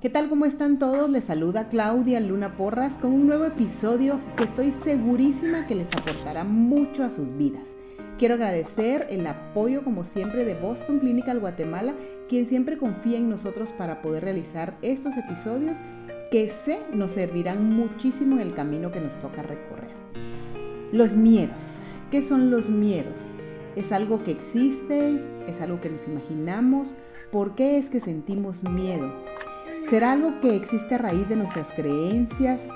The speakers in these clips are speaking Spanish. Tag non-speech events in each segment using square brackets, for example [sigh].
¿Qué tal? ¿Cómo están todos? Les saluda Claudia Luna Porras con un nuevo episodio que estoy segurísima que les aportará mucho a sus vidas. Quiero agradecer el apoyo como siempre de Boston Clinical Guatemala, quien siempre confía en nosotros para poder realizar estos episodios que sé nos servirán muchísimo en el camino que nos toca recorrer. Los miedos. ¿Qué son los miedos? ¿Es algo que existe? ¿Es algo que nos imaginamos? ¿Por qué es que sentimos miedo? ¿Será algo que existe a raíz de nuestras creencias?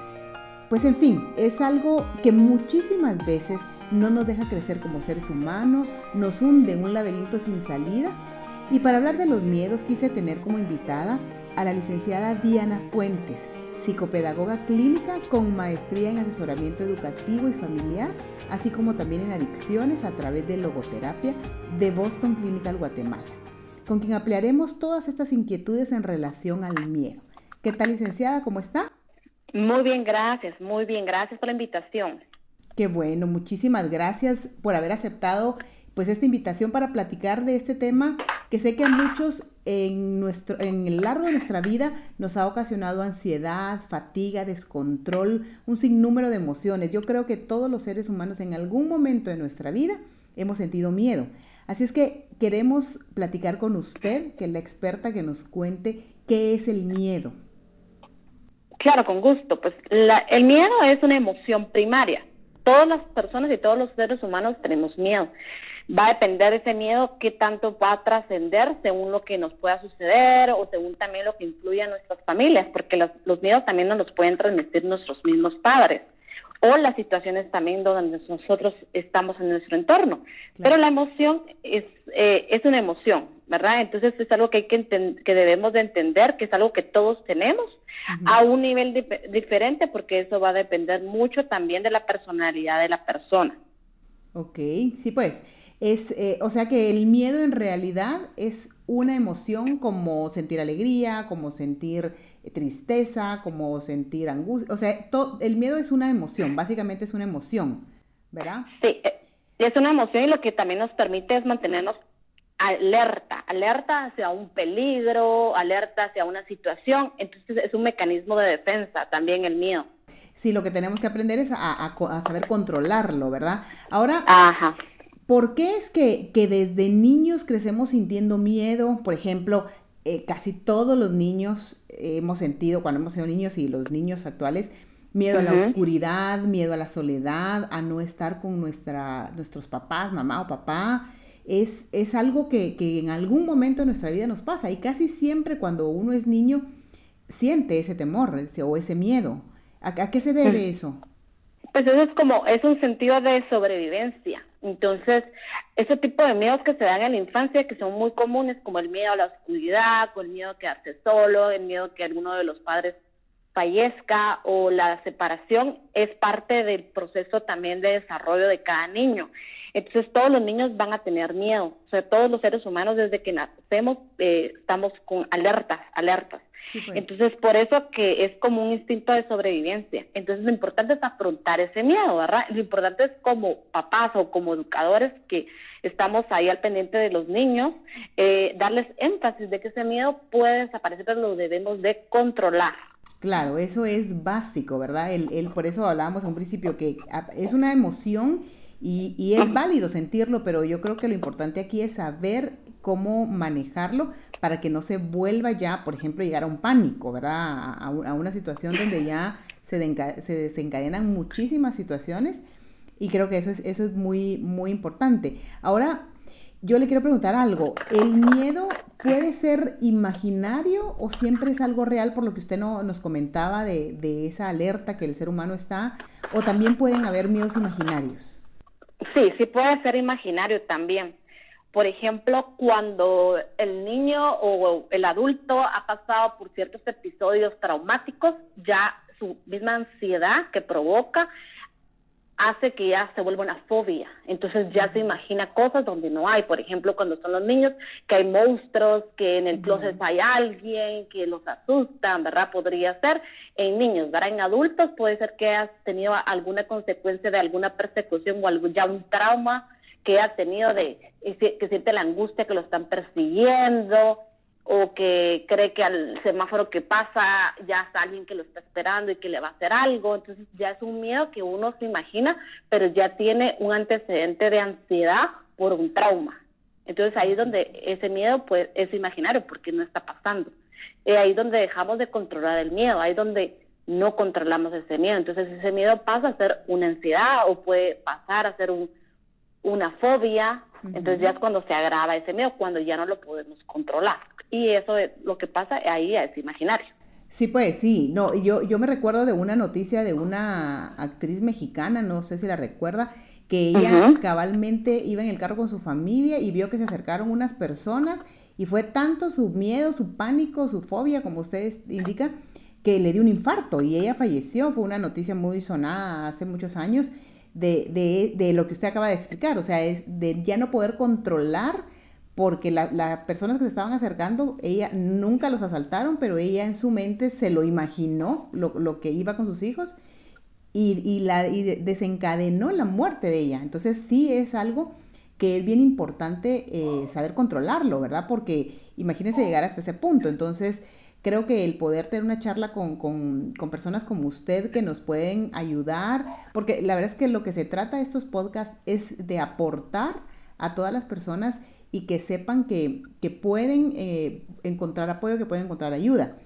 Pues en fin, es algo que muchísimas veces no nos deja crecer como seres humanos, nos hunde en un laberinto sin salida. Y para hablar de los miedos quise tener como invitada a la licenciada Diana Fuentes, psicopedagoga clínica con maestría en asesoramiento educativo y familiar, así como también en adicciones a través de logoterapia de Boston Clinical Guatemala con quien ampliaremos todas estas inquietudes en relación al miedo. ¿Qué tal, licenciada? ¿Cómo está? Muy bien, gracias, muy bien, gracias por la invitación. Qué bueno, muchísimas gracias por haber aceptado pues esta invitación para platicar de este tema que sé que a muchos en nuestro en el largo de nuestra vida nos ha ocasionado ansiedad, fatiga, descontrol, un sinnúmero de emociones. Yo creo que todos los seres humanos en algún momento de nuestra vida hemos sentido miedo. Así es que queremos platicar con usted, que es la experta que nos cuente qué es el miedo. Claro, con gusto. Pues el miedo es una emoción primaria. Todas las personas y todos los seres humanos tenemos miedo. Va a depender de ese miedo qué tanto va a trascender según lo que nos pueda suceder o según también lo que influye a nuestras familias, porque los, los miedos también nos los pueden transmitir nuestros mismos padres o las situaciones también donde nosotros estamos en nuestro entorno. Pero la emoción es, eh, es una emoción, ¿verdad? Entonces es algo que, hay que, que debemos de entender, que es algo que todos tenemos a un nivel diferente, porque eso va a depender mucho también de la personalidad de la persona. Ok, sí, pues, es, eh, o sea que el miedo en realidad es una emoción como sentir alegría, como sentir eh, tristeza, como sentir angustia, o sea, todo, el miedo es una emoción, básicamente es una emoción, ¿verdad? Sí, eh, es una emoción y lo que también nos permite es mantenernos alerta, alerta hacia un peligro, alerta hacia una situación, entonces es un mecanismo de defensa también el miedo. Sí, lo que tenemos que aprender es a, saber controlarlo, ¿verdad? Ahora, ¿por qué es que, desde niños crecemos sintiendo miedo? Por ejemplo, eh, casi todos los niños hemos sentido, cuando hemos sido niños y los niños actuales, miedo a la oscuridad, miedo a la soledad, a no estar con nuestra, nuestros papás, mamá o papá. Es, es algo que, que en algún momento de nuestra vida nos pasa y casi siempre cuando uno es niño siente ese temor o ese miedo. ¿A, qué se debe mm. eso? Pues eso es como, es un sentido de sobrevivencia. Entonces, ese tipo de miedos que se dan en la infancia, que son muy comunes, como el miedo a la oscuridad, o el miedo a quedarse solo, el miedo a que alguno de los padres fallezca o la separación, es parte del proceso también de desarrollo de cada niño. Entonces, todos los niños van a tener miedo. O sea, todos los seres humanos desde que nacemos eh, estamos con alertas, alertas. Pues. Entonces, por eso que es como un instinto de sobrevivencia. Entonces, lo importante es afrontar ese miedo, ¿verdad? Lo importante es como papás o como educadores que estamos ahí al pendiente de los niños, eh, darles énfasis de que ese miedo puede desaparecer, pero lo debemos de controlar. Claro, eso es básico, ¿verdad? El, el, por eso hablábamos a un principio que es una emoción y, y, es válido sentirlo, pero yo creo que lo importante aquí es saber cómo manejarlo para que no se vuelva ya, por ejemplo, llegar a un pánico, ¿verdad? A, una situación donde ya se, se, desencadenan muchísimas situaciones y creo que eso es, eso es muy, muy importante. Ahora, yo le quiero preguntar algo. ¿El miedo puede ser imaginario o siempre es algo real por lo que usted no, nos comentaba de, de esa alerta que el ser humano está? ¿O también pueden haber miedos imaginarios? Sí, sí puede ser imaginario también. Por ejemplo, cuando el niño o el adulto ha pasado por ciertos episodios traumáticos, ya su misma ansiedad que provoca hace que ya se vuelva una fobia. Entonces ya se imagina cosas donde no hay. Por ejemplo, cuando son los niños, que hay monstruos, que en el closet hay alguien, que los asustan, ¿verdad? Podría ser en niños, ¿verdad? En adultos puede ser que has tenido alguna consecuencia de alguna persecución o algo, ya un trauma que ha tenido de que siente la angustia que lo están persiguiendo o que cree que al semáforo que pasa ya está alguien que lo está esperando y que le va a hacer algo, entonces ya es un miedo que uno se imagina, pero ya tiene un antecedente de ansiedad por un trauma. Entonces ahí es donde ese miedo pues es imaginario porque no está pasando. Es ahí donde dejamos de controlar el miedo, ahí donde no controlamos ese miedo. Entonces ese miedo pasa a ser una ansiedad o puede pasar a ser un, una fobia. Entonces ya es cuando se agrava ese miedo, cuando ya no lo podemos controlar. Y eso es lo que pasa ahí es imaginario. Sí, pues sí. No, yo, yo me recuerdo de una noticia de una actriz mexicana, no sé si la recuerda, que ella cabalmente iba en el carro con su familia y vio que se acercaron unas personas y fue tanto su miedo, su pánico, su fobia, como ustedes indican, que le dio un infarto y ella falleció. Fue una noticia muy sonada hace muchos años de, de, de lo que usted acaba de explicar, o sea, es de ya no poder controlar porque las personas que se estaban acercando, ella nunca los asaltaron, pero ella en su mente se lo imaginó, lo, lo que iba con sus hijos, y, y la, y desencadenó la muerte de ella. Entonces sí es algo que es bien importante eh, saber controlarlo, ¿verdad? Porque imagínense llegar hasta ese punto. Entonces creo que el poder tener una charla con, con, con, personas como usted que nos pueden ayudar, porque la verdad es que lo que se trata de estos podcasts es de aportar a todas las personas y que sepan que, que pueden eh, encontrar apoyo, que pueden encontrar ayuda.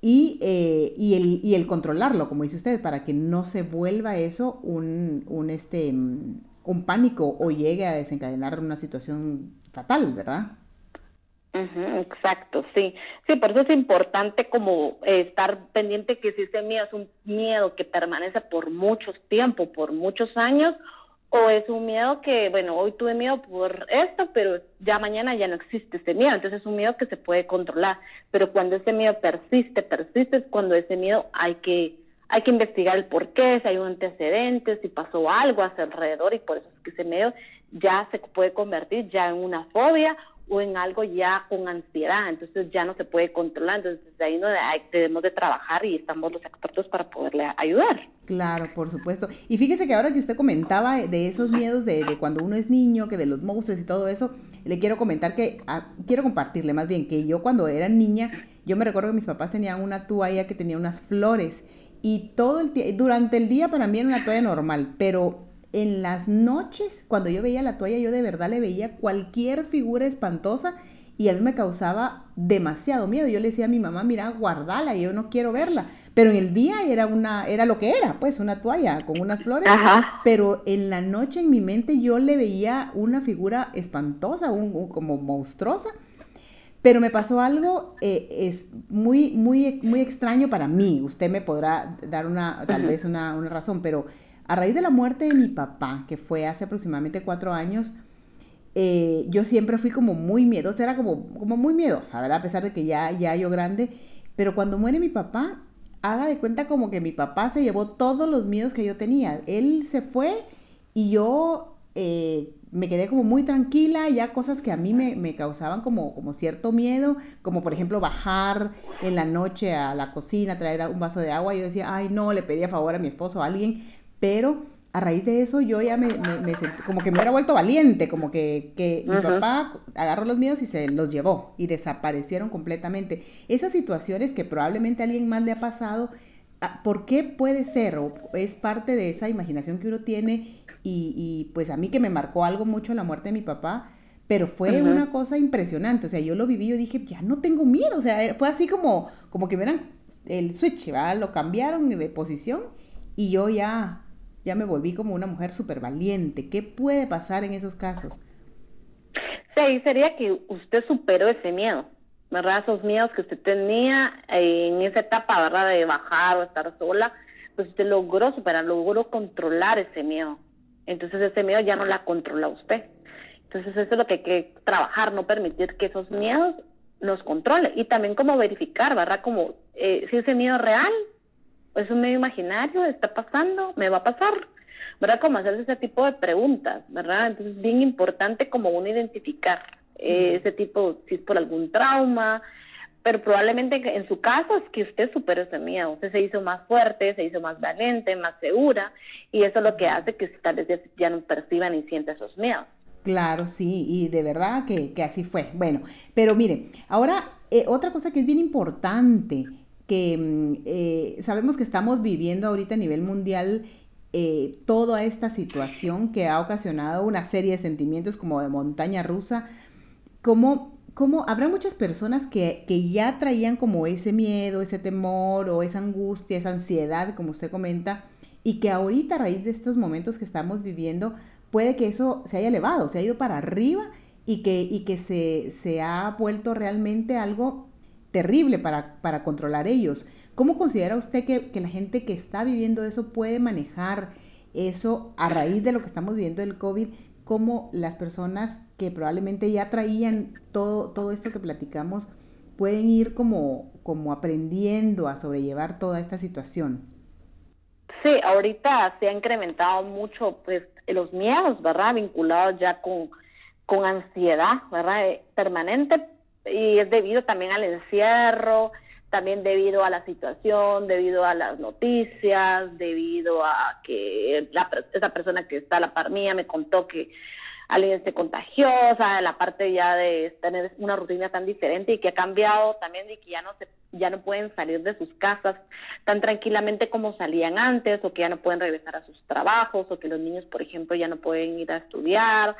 Y, eh, y, el, y, el, controlarlo, como dice usted, para que no se vuelva eso un, un, este, un pánico o llegue a desencadenar una situación fatal, ¿verdad? Exacto, sí. Sí, por eso es importante como estar pendiente que si ese miedo es un miedo que permanece por mucho tiempo, por muchos años, o es un miedo que, bueno, hoy tuve miedo por esto, pero ya mañana ya no existe ese miedo, entonces es un miedo que se puede controlar, pero cuando ese miedo persiste, persiste, es cuando ese miedo hay que hay que investigar el por qué, si hay un antecedente, si pasó algo a su alrededor y por eso es que ese miedo ya se puede convertir ya en una fobia o en algo ya con ansiedad, entonces ya no se puede controlar, entonces desde ahí no debemos de trabajar y estamos los expertos para poderle ayudar. Claro, por supuesto. Y fíjese que ahora que usted comentaba de esos miedos de, cuando uno es niño, que de los monstruos y todo eso, le quiero comentar que, ah, quiero compartirle más bien, que yo cuando era niña, yo me recuerdo que mis papás tenían una toalla que tenía unas flores y todo el durante el día para mí era una toalla normal, pero en las noches, cuando yo veía la toalla, yo de verdad le veía cualquier figura espantosa y a mí me causaba demasiado miedo. Yo le decía a mi mamá, mira, guardala, yo no quiero verla. Pero en el día era una, era lo que era, pues una toalla con unas flores. Pero en la noche en mi mente yo le veía una figura espantosa, un, como monstruosa. Pero me pasó algo eh, es muy, muy, muy extraño para mí. Usted me podrá dar una, tal vez una, una razón, pero a raíz de la muerte de mi papá, que fue hace aproximadamente cuatro años, eh, yo siempre fui como muy miedosa, era como, como muy miedosa, ¿verdad? A pesar de que ya, ya yo grande. Pero cuando muere mi papá, haga de cuenta como que mi papá se llevó todos los miedos que yo tenía. Él se fue y yo eh, me quedé como muy tranquila, ya cosas que a mí me, me, causaban como, como cierto miedo, como por ejemplo bajar en la noche a la cocina, traer un vaso de agua, yo decía, ay no, le pedía favor a mi esposo a alguien, pero a raíz de eso yo ya me, sentí, como que me hubiera vuelto valiente, como que, que mi papá agarró los miedos y se los llevó y desaparecieron completamente. Esas situaciones que probablemente a alguien más le ha pasado, ah, ¿por qué puede ser? ¿O es parte de esa imaginación que uno tiene? Y, y pues a mí que me marcó algo mucho la muerte de mi papá, pero fue una cosa impresionante, o sea, yo lo viví, yo dije, ya no tengo miedo, o sea, fue así como, como que verán el switch, ¿verdad? Lo cambiaron de posición y yo ya ya me volví como una mujer súper valiente. ¿Qué puede pasar en esos casos? Sí, sería que usted superó ese miedo, ¿verdad? Esos miedos que usted tenía en esa etapa, ¿verdad? De bajar o estar sola, pues usted logró superar, logró controlar ese miedo. Entonces ese miedo ya no la controla usted. Entonces eso es lo que hay que trabajar, no permitir que esos miedos nos controle. Y también como verificar, ¿verdad? Como eh, si ese miedo es real es un medio imaginario, está pasando, me va a pasar, ¿verdad? Como hacerse ese tipo de preguntas, ¿verdad? Entonces, bien importante como uno identificar eh, ese tipo, si es por algún trauma, pero probablemente en su caso es que usted superó ese miedo, usted se hizo más fuerte, se hizo más valiente, más segura, y eso es lo que hace que tal vez ya no perciba ni sienta esos miedos. Claro, sí, y de verdad que, que, así fue. Bueno, pero mire, ahora eh, otra cosa que es bien importante, que mm, eh, sabemos que estamos viviendo ahorita a nivel mundial eh, toda esta situación que ha ocasionado una serie de sentimientos como de montaña rusa, como, como habrá muchas personas que, que ya traían como ese miedo, ese temor o esa angustia, esa ansiedad, como usted comenta, y que ahorita a raíz de estos momentos que estamos viviendo, puede que eso se haya elevado, se ha ido para arriba y que, y que se, se ha vuelto realmente algo terrible para, para controlar ellos. ¿Cómo considera usted que, que, la gente que está viviendo eso puede manejar eso a raíz de lo que estamos viviendo del COVID? ¿Cómo las personas que probablemente ya traían todo, todo esto que platicamos pueden ir como, como aprendiendo a sobrellevar toda esta situación? Sí, ahorita se ha incrementado mucho pues los miedos, ¿verdad? Vinculados ya con, con ansiedad, ¿verdad? Eh, permanente y es debido también al encierro, también debido a la situación, debido a las noticias, debido a que la, esa persona que está a la par mía me contó que alguien esté contagiosa, la parte ya de tener una rutina tan diferente y que ha cambiado también y que ya no se ya no pueden salir de sus casas tan tranquilamente como salían antes o que ya no pueden regresar a sus trabajos o que los niños, por ejemplo, ya no pueden ir a estudiar.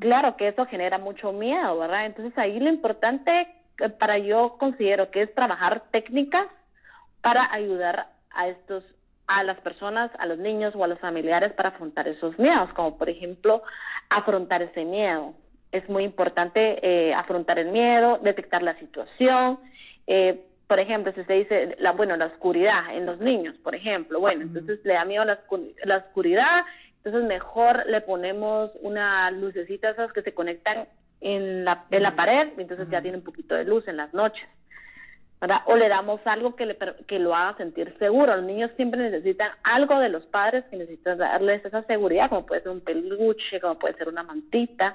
Claro que eso genera mucho miedo, ¿verdad? Entonces ahí lo importante eh, para yo considero que es trabajar técnicas para ayudar a estos a las personas, a los niños o a los familiares para afrontar esos miedos, como por ejemplo afrontar ese miedo. Es muy importante eh, afrontar el miedo, detectar la situación. Eh, por ejemplo, si se dice, la, bueno, la oscuridad en los niños, por ejemplo, bueno, entonces le da miedo la, la oscuridad, entonces mejor le ponemos una lucecita esas que se conectan en la, en la pared, entonces ya tiene un poquito de luz en las noches. O le damos algo que, le, que lo haga sentir seguro. Los niños siempre necesitan algo de los padres que necesitan darles esa seguridad, como puede ser un peluche, como puede ser una mantita,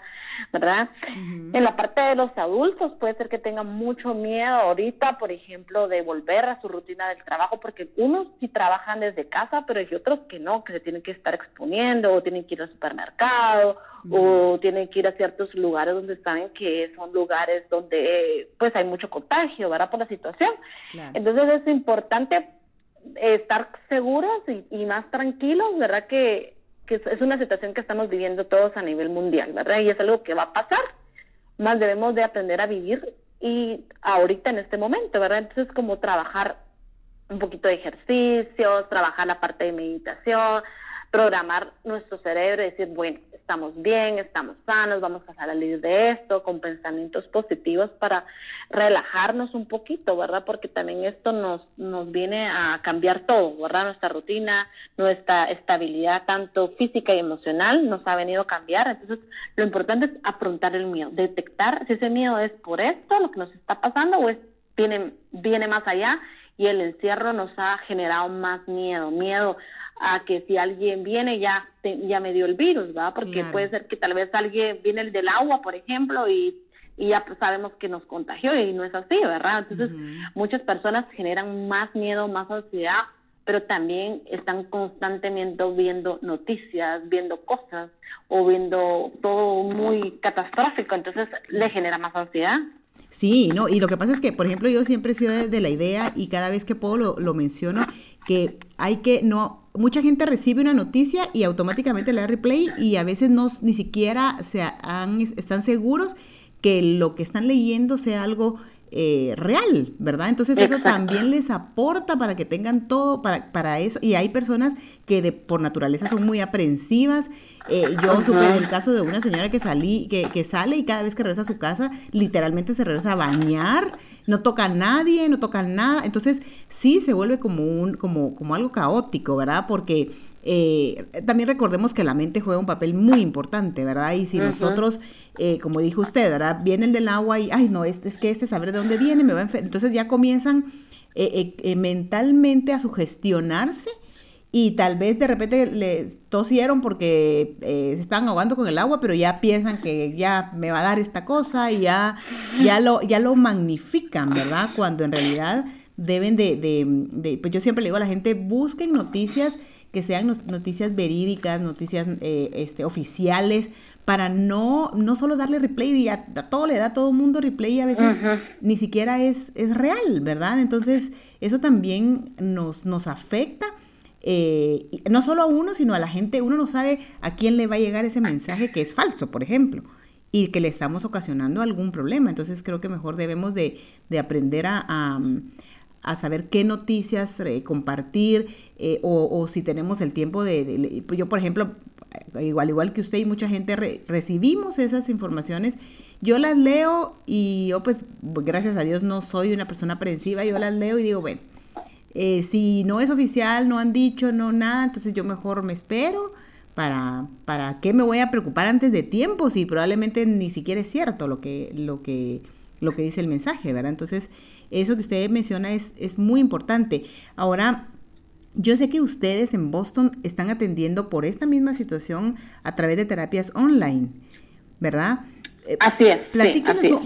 ¿verdad? En la parte de los adultos puede ser que tengan mucho miedo ahorita, por ejemplo, de volver a su rutina del trabajo, porque unos sí trabajan desde casa, pero hay otros que no, que se tienen que estar exponiendo o tienen que ir al supermercado o tienen que ir a ciertos lugares donde saben que son lugares donde pues hay mucho contagio, ¿verdad? Por la situación. Entonces es importante estar seguros y, más tranquilos, ¿verdad? Que, que es una situación que estamos viviendo todos a nivel mundial, ¿verdad? Y es algo que va a pasar, más debemos de aprender a vivir y ahorita en este momento, ¿verdad? Entonces como trabajar un poquito de ejercicios, trabajar la parte de meditación, programar nuestro cerebro y decir, bueno, estamos bien, estamos sanos, vamos a salir de esto con pensamientos positivos para relajarnos un poquito, ¿verdad? Porque también esto nos, nos viene a cambiar todo, ¿verdad? Nuestra rutina, nuestra estabilidad tanto física y emocional nos ha venido a cambiar. Entonces, lo importante es afrontar el miedo, detectar si ese miedo es por esto, lo que nos está pasando, o es, viene, viene más allá y el encierro nos ha generado más miedo, miedo a que si alguien viene ya ya me dio el virus, ¿verdad? Porque puede ser que tal vez alguien viene el del agua, por ejemplo, y, y ya pues sabemos que nos contagió y no es así, ¿verdad? Entonces, muchas personas generan más miedo, más ansiedad, pero también están constantemente viendo noticias, viendo cosas o viendo todo muy catastrófico, entonces le genera más ansiedad. Sí, no, y lo que pasa es que, por ejemplo, yo siempre he sido de, la idea y cada vez que puedo lo, lo, menciono, que hay que no, mucha gente recibe una noticia y automáticamente le da replay y a veces no ni siquiera se han, están seguros que lo que están leyendo sea algo eh, real, ¿verdad? Entonces eso también les aporta para que tengan todo para, para eso. Y hay personas que de, por naturaleza son muy aprensivas. Eh, yo supe el caso de una señora que, salí, que, que sale y cada vez que regresa a su casa, literalmente se regresa a bañar, no toca a nadie, no toca nada. Entonces sí se vuelve como, un, como, como algo caótico, ¿verdad? Porque eh, también recordemos que la mente juega un papel muy importante, ¿verdad? Y si nosotros, eh, como dijo usted, ¿verdad? Viene el del agua y, ay, no, este es que este saber de dónde viene, me va a. Entonces ya comienzan eh, mentalmente a sugestionarse y tal vez de repente le tosieron porque se están ahogando con el agua, pero ya piensan que ya me va a dar esta cosa y ya, ya, lo, ya lo magnifican, ¿verdad? Cuando en realidad deben de, de, de, pues yo siempre le digo a la gente, busquen noticias que sean noticias verídicas, noticias eh, este, oficiales, para no, no solo darle replay y a, todo le da a todo el mundo replay y a veces ni siquiera es, es real, ¿verdad? Entonces, eso también nos, nos afecta. Eh, no solo a uno, sino a la gente, uno no sabe a quién le va a llegar ese mensaje que es falso, por ejemplo, y que le estamos ocasionando algún problema. Entonces creo que mejor debemos de, de aprender a, a saber qué noticias eh, compartir eh, o, si tenemos el tiempo de, yo por ejemplo igual igual que usted y mucha gente recibimos esas informaciones. Yo las leo y yo pues gracias a Dios no soy una persona aprensiva yo las leo y digo bueno eh, si no es oficial no han dicho no nada entonces yo mejor me espero para para qué me voy a preocupar antes de tiempo si probablemente ni siquiera es cierto lo que lo que lo que dice el mensaje verdad entonces eso que usted menciona es, es muy importante. Ahora, yo sé que ustedes en Boston están atendiendo por esta misma situación a través de terapias online, ¿verdad? Eh, así es.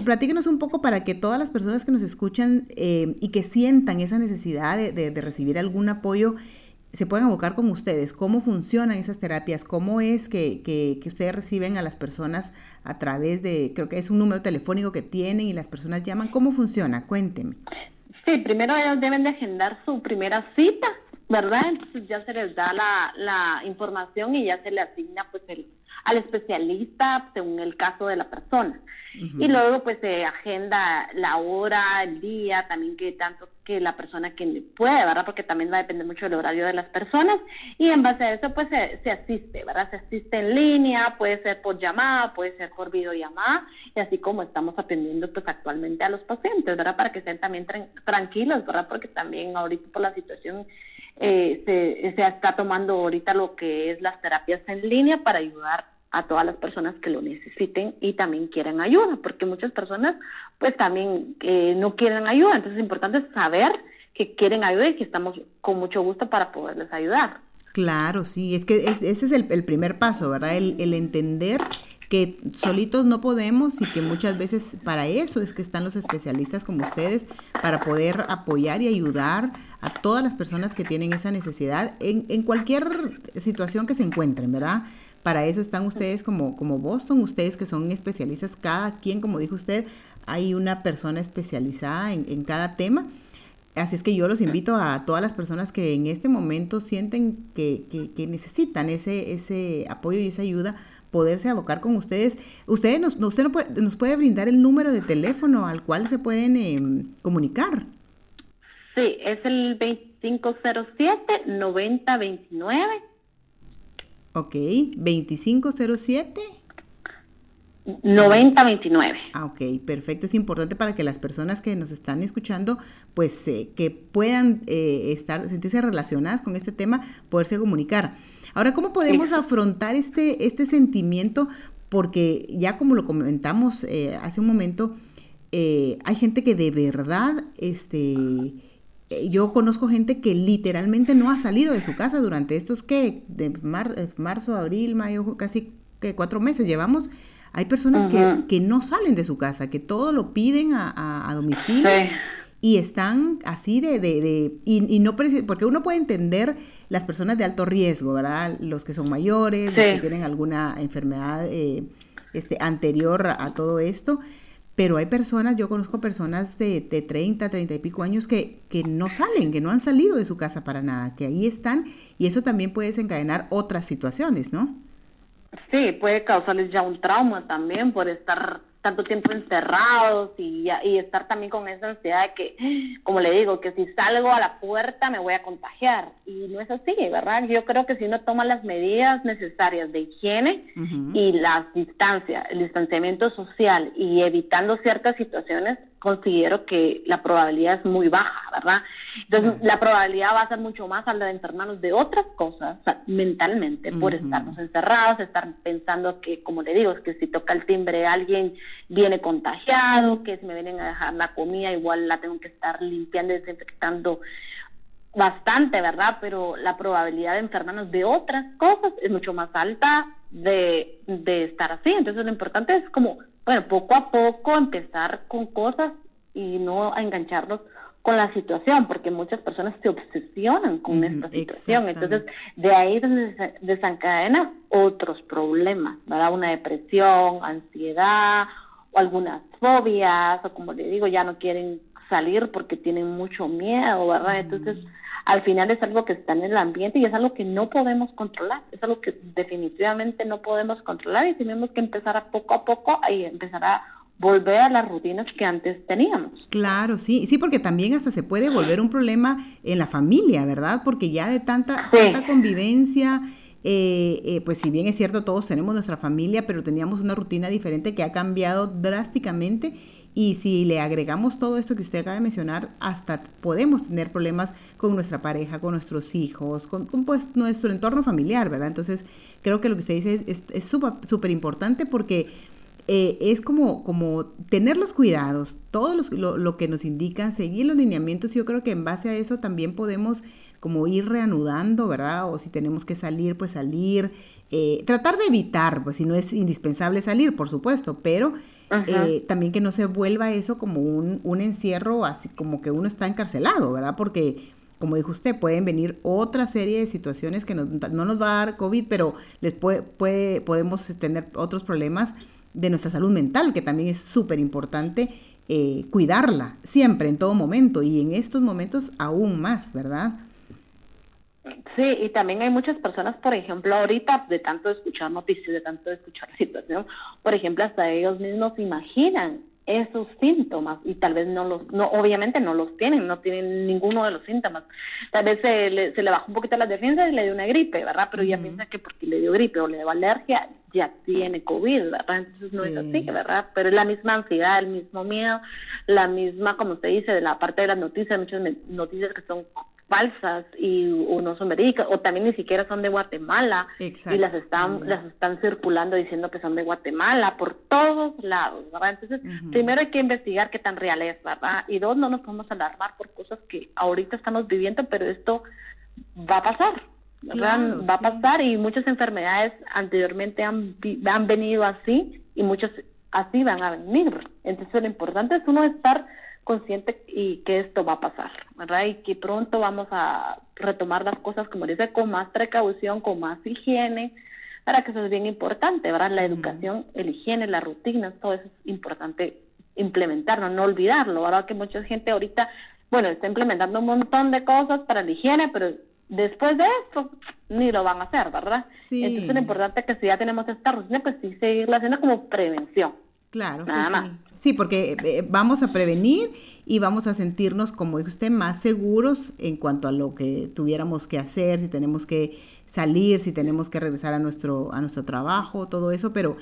Platíquenos, un poco para que todas las personas que nos escuchan eh, y que sientan esa necesidad de, de recibir algún apoyo, se pueden abocar con ustedes, cómo funcionan esas terapias, cómo es que, que, ustedes reciben a las personas a través de, creo que es un número telefónico que tienen y las personas llaman, ¿cómo funciona? Cuénteme. Sí, primero ellos deben de agendar su primera cita, ¿verdad? Entonces ya se les da la, la información y ya se le asigna pues el, al especialista según el caso de la persona. Y luego pues se agenda la hora, el día, también que tanto que la persona que puede, ¿verdad? Porque también va a depender mucho del horario de las personas y en base a eso pues se, se asiste, ¿verdad? Se asiste en línea, puede ser por llamada, puede ser por videollamada y así como estamos atendiendo pues actualmente a los pacientes, ¿verdad? Para que estén también tranquilos, ¿verdad? Porque también ahorita por la situación eh, se, se está tomando ahorita lo que es las terapias en línea para ayudar a todas las personas que lo necesiten y también quieran ayuda, porque muchas personas pues también eh, no quieren ayuda, entonces es importante saber que quieren ayuda y que estamos con mucho gusto para poderles ayudar. Claro, sí, es que ese es el, el, primer paso, ¿verdad? El, el entender que solitos no podemos y que muchas veces para eso es que están los especialistas como ustedes, para poder apoyar y ayudar a todas las personas que tienen esa necesidad en, cualquier situación que se encuentren, ¿verdad? Para eso están ustedes como, como Boston, ustedes que son especialistas, cada quien, como dijo usted, hay una persona especializada en, en cada tema. Así es que yo los invito a todas las personas que en este momento sienten que, que, necesitan ese, ese apoyo y esa ayuda, poderse abocar con ustedes. Ustedes nos, usted nos puede, nos puede brindar el número de teléfono al cual se pueden em, comunicar. Sí, es el 2507-9029. Ok, 2507. 9029. Ah, ok, perfecto. Es importante para que las personas que nos están escuchando, pues eh, que puedan eh, estar, sentirse relacionadas con este tema, poderse comunicar. Ahora, ¿cómo podemos afrontar este, este sentimiento? Porque ya como lo comentamos eh, hace un momento, hay gente que de verdad, este, yo conozco gente que literalmente no ha salido de su casa durante estos, ¿qué? De marzo, abril, mayo, casi que cuatro meses llevamos. Hay personas que, que, no salen de su casa, que todo lo piden a, a, domicilio y están así de... de, de y, no porque uno puede entender las personas de alto riesgo, ¿verdad? Los que son mayores, los que tienen alguna enfermedad eh, este, anterior a, todo esto. Pero hay personas, yo conozco personas de, de 30, 30 y pico años que, que no salen, que no han salido de su casa para nada, que ahí están y eso también puede desencadenar otras situaciones, ¿no? Sí, puede causarles ya un trauma también por estar tanto tiempo encerrados y, y estar también con esa ansiedad de que, como le digo, que si salgo a la puerta me voy a contagiar. Y no es así, ¿verdad? Yo creo que si uno toma las medidas necesarias de higiene y las distancias, el distanciamiento social y evitando ciertas situaciones, considero que la probabilidad es muy baja, ¿verdad? Entonces, la probabilidad va a ser mucho más al de enfermarnos de otras cosas, mentalmente, por estarnos encerrados, estar pensando que, como le digo, es que si toca el timbre alguien viene contagiado, que si me vienen a dejar la comida, igual la tengo que estar limpiando y desinfectando bastante, ¿verdad? Pero la probabilidad de enfermarnos de otras cosas es mucho más alta de, de estar así. Entonces, lo importante es como bueno, poco a poco empezar con cosas y no a engancharlos con la situación, porque muchas personas se obsesionan con esta situación. Entonces, de ahí se desencadena otros problemas, ¿verdad? Una depresión, ansiedad, o algunas fobias, o como le digo, ya no quieren salir porque tienen mucho miedo, ¿verdad? Entonces, al final es algo que está en el ambiente y es algo que no podemos controlar, es algo que definitivamente no podemos controlar y tenemos que empezar a poco a poco y empezar a volver a las rutinas que antes teníamos. Claro, sí, sí, porque también hasta se puede volver un problema en la familia, ¿verdad? Porque ya de tanta, tanta convivencia, eh, eh, pues si bien es cierto, todos tenemos nuestra familia, pero teníamos una rutina diferente que ha cambiado drásticamente y si le agregamos todo esto que usted acaba de mencionar, hasta podemos tener problemas con nuestra pareja, con nuestros hijos, con, pues, nuestro entorno familiar, ¿verdad? Entonces, creo que lo que usted dice es súper importante porque eh, es como, como tener los cuidados, todo lo, lo, que nos indican, seguir los lineamientos. Yo creo que en base a eso también podemos como ir reanudando, ¿verdad? O si tenemos que salir, pues salir. Eh, tratar de evitar, pues si no es indispensable salir, por supuesto, pero eh, también que no se vuelva eso como un, un encierro, así como que uno está encarcelado, ¿verdad? Porque como dijo usted, pueden venir otra serie de situaciones que no, no nos va a dar COVID, pero les puede, puede, podemos tener otros problemas de nuestra salud mental, que también es súper importante eh, cuidarla siempre, en todo momento, y en estos momentos aún más, ¿verdad? Sí, y también hay muchas personas, por ejemplo, ahorita de tanto escuchar noticias, de tanto escuchar la [laughs] situación, por ejemplo, hasta ellos mismos imaginan esos síntomas y tal vez no los, no, obviamente no los tienen, no tienen ninguno de los síntomas. Tal vez se le, se le bajó un poquito la defensa y le dio una gripe, ¿verdad? Pero ya piensa que porque le dio gripe o le dio alergia, ya tiene COVID, ¿verdad? Entonces no es así, ¿verdad? Pero es la misma ansiedad, el mismo miedo, la misma, como usted dice, de la parte de las noticias, muchas noticias que son falsas y o no son verídicas o también ni siquiera son de Guatemala y las están las están circulando diciendo que son de Guatemala por todos lados, ¿verdad? Entonces, primero hay que investigar qué tan real es, ¿verdad? Y dos, no nos podemos alarmar por cosas que ahorita estamos viviendo, pero esto va a pasar. va a pasar y muchas enfermedades anteriormente han, han venido así y muchas así van a venir. Entonces lo importante es uno estar consciente y que esto va a pasar, ¿verdad? Y que pronto vamos a retomar las cosas, como dice, con más precaución, con más higiene, para que eso es bien importante, ¿verdad? La educación, el higiene, la rutina, todo eso es importante implementarlo, no olvidarlo, ¿verdad? Que mucha gente ahorita, bueno, está implementando un montón de cosas para la higiene, pero después de esto ni lo van a hacer, ¿verdad? Sí. Entonces es importante que si ya tenemos esta rutina, pues sí seguirla haciendo como prevención. Claro, Nada sí. Sí, porque eh, vamos a prevenir y vamos a sentirnos, como usted, más seguros en cuanto a lo que tuviéramos que hacer, si tenemos que salir, si tenemos que regresar a nuestro, a nuestro trabajo, todo eso, pero,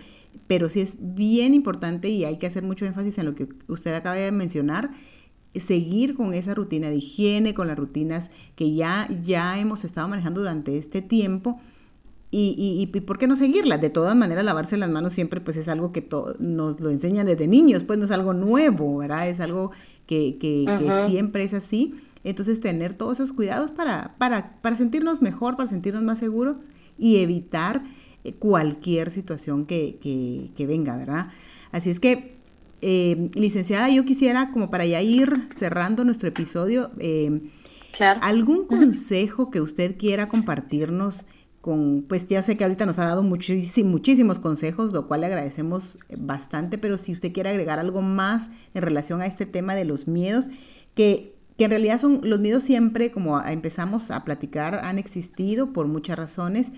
pero sí es bien importante y hay que hacer mucho énfasis en lo que usted acaba de mencionar, seguir con esa rutina de higiene, con las rutinas que ya, ya hemos estado manejando durante este tiempo y, y, por qué no seguirla? De todas maneras, lavarse las manos siempre pues es algo que nos lo enseñan desde niños, pues no es algo nuevo, ¿verdad? Es algo que, que, siempre es así. Entonces, tener todos esos cuidados para, para, para sentirnos mejor, para sentirnos más seguros y evitar eh, cualquier situación que, que, que venga, ¿verdad? Así es que, eh, licenciada, yo quisiera, como para ya ir cerrando nuestro episodio, eh, ¿algún consejo que usted quiera compartirnos? Pues ya sé que ahorita nos ha dado muchísimos, consejos, lo cual le agradecemos bastante, pero si usted quiere agregar algo más en relación a este tema de los miedos, que, que en realidad son los miedos siempre, como empezamos a platicar, han existido por muchas razones,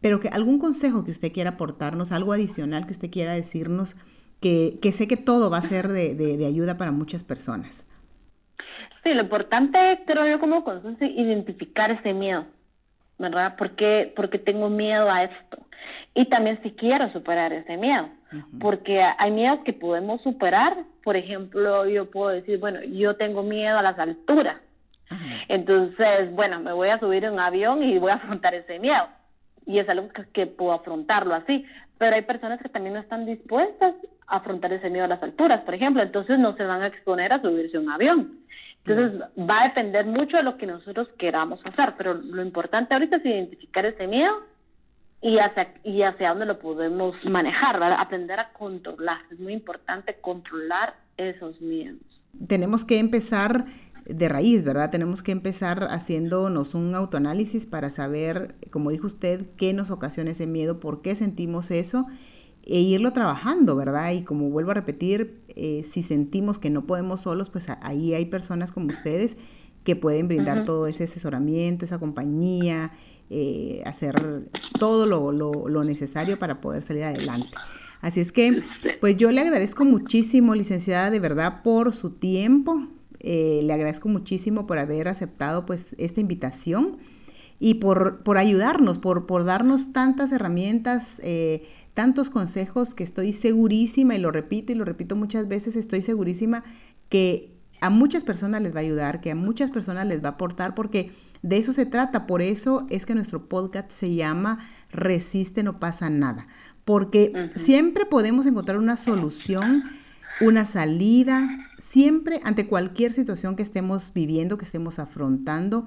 pero que algún consejo que usted quiera aportarnos, algo adicional que usted quiera decirnos, que, que sé que todo va a ser de, de, ayuda para muchas personas. Sí, lo importante creo yo como consejo es identificar ese miedo ¿verdad? Porque, porque tengo miedo a esto. Y también si quiero superar ese miedo, porque hay miedos que podemos superar. Por ejemplo, yo puedo decir, bueno, yo tengo miedo a las alturas. Entonces, bueno, me voy a subir en un avión y voy a afrontar ese miedo. Y es algo que, que puedo afrontarlo así. Pero hay personas que también no están dispuestas a afrontar ese miedo a las alturas, por ejemplo. Entonces no se van a exponer a subirse a un avión. Entonces va a depender mucho de lo que nosotros queramos hacer, pero lo importante ahorita es identificar ese miedo y hacia, y hacia dónde lo podemos manejar, ¿verdad? aprender a controlar. Es muy importante controlar esos miedos. Tenemos que empezar de raíz, ¿verdad? Tenemos que empezar haciéndonos un autoanálisis para saber, como dijo usted, qué nos ocasiona ese miedo, por qué sentimos eso e irlo trabajando, ¿verdad? Y como vuelvo a repetir, eh, si sentimos que no podemos solos, pues ahí hay personas como ustedes que pueden brindar todo ese asesoramiento, esa compañía, eh, hacer todo lo, lo, necesario para poder salir adelante. Así es que, pues yo le agradezco muchísimo, licenciada, de verdad, por su tiempo. Eh, le agradezco muchísimo por haber aceptado pues esta invitación y por, por ayudarnos, por, por darnos tantas herramientas, eh, tantos consejos que estoy segurísima, y lo repito y lo repito muchas veces, estoy segurísima que a muchas personas les va a ayudar, que a muchas personas les va a aportar, porque de eso se trata. Por eso es que nuestro podcast se llama Resiste, no pasa nada. Porque siempre podemos encontrar una solución, una salida, siempre ante cualquier situación que estemos viviendo, que estemos afrontando.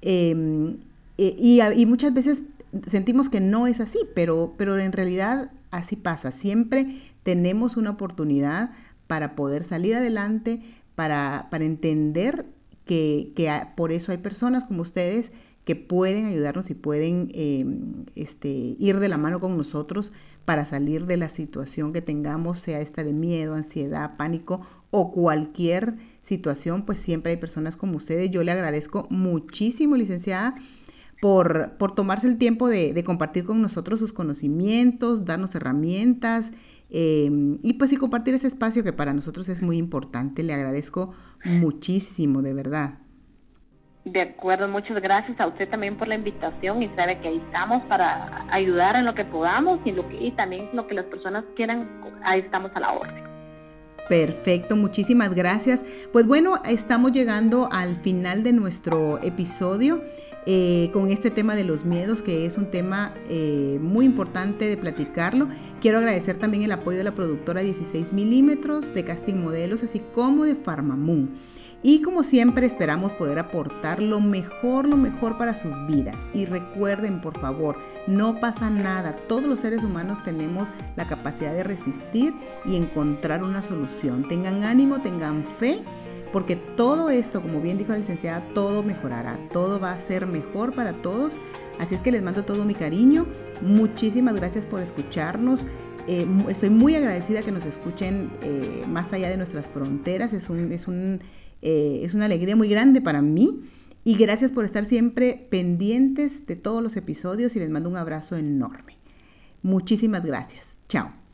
Em, e, y, muchas veces sentimos que no es así, pero, pero en realidad así pasa. Siempre tenemos una oportunidad para poder salir adelante, para, para entender que, por eso hay personas como ustedes que pueden ayudarnos y pueden em, este, ir de la mano con nosotros para salir de la situación que tengamos, sea esta de miedo, ansiedad, pánico o cualquier situación, pues siempre hay personas como ustedes. Yo le agradezco muchísimo, licenciada, por, por tomarse el tiempo de, de, compartir con nosotros sus conocimientos, darnos herramientas em, y pues y compartir ese espacio que para nosotros es muy importante. Le agradezco muchísimo, de verdad. De acuerdo, muchas gracias a usted también por la invitación y sabe que ahí estamos para ayudar en lo que podamos y, lo que, y también lo que las personas quieran, ahí estamos a la orden. Perfecto, muchísimas gracias. Pues bueno, estamos llegando al final de nuestro episodio eh, con este tema de los miedos, que es un tema eh, muy importante de platicarlo. Quiero agradecer también el apoyo de la productora 16 milímetros de Casting Modelos, así como de Farmamoon. Y como siempre esperamos poder aportar lo mejor, lo mejor para sus vidas. Y recuerden, por favor, no pasa nada. Todos los seres humanos tenemos la capacidad de resistir y encontrar una solución. Tengan ánimo, tengan fe, porque todo esto, como bien dijo la licenciada, todo mejorará. Todo va a ser mejor para todos. Así es que les mando todo mi cariño. Muchísimas gracias por escucharnos. Eh, estoy muy agradecida que nos escuchen eh, más allá de nuestras fronteras. Es un, es un eh, es una alegría muy grande para mí. Y gracias por estar siempre pendientes de todos los episodios y les mando un abrazo enorme. Muchísimas gracias. Chao.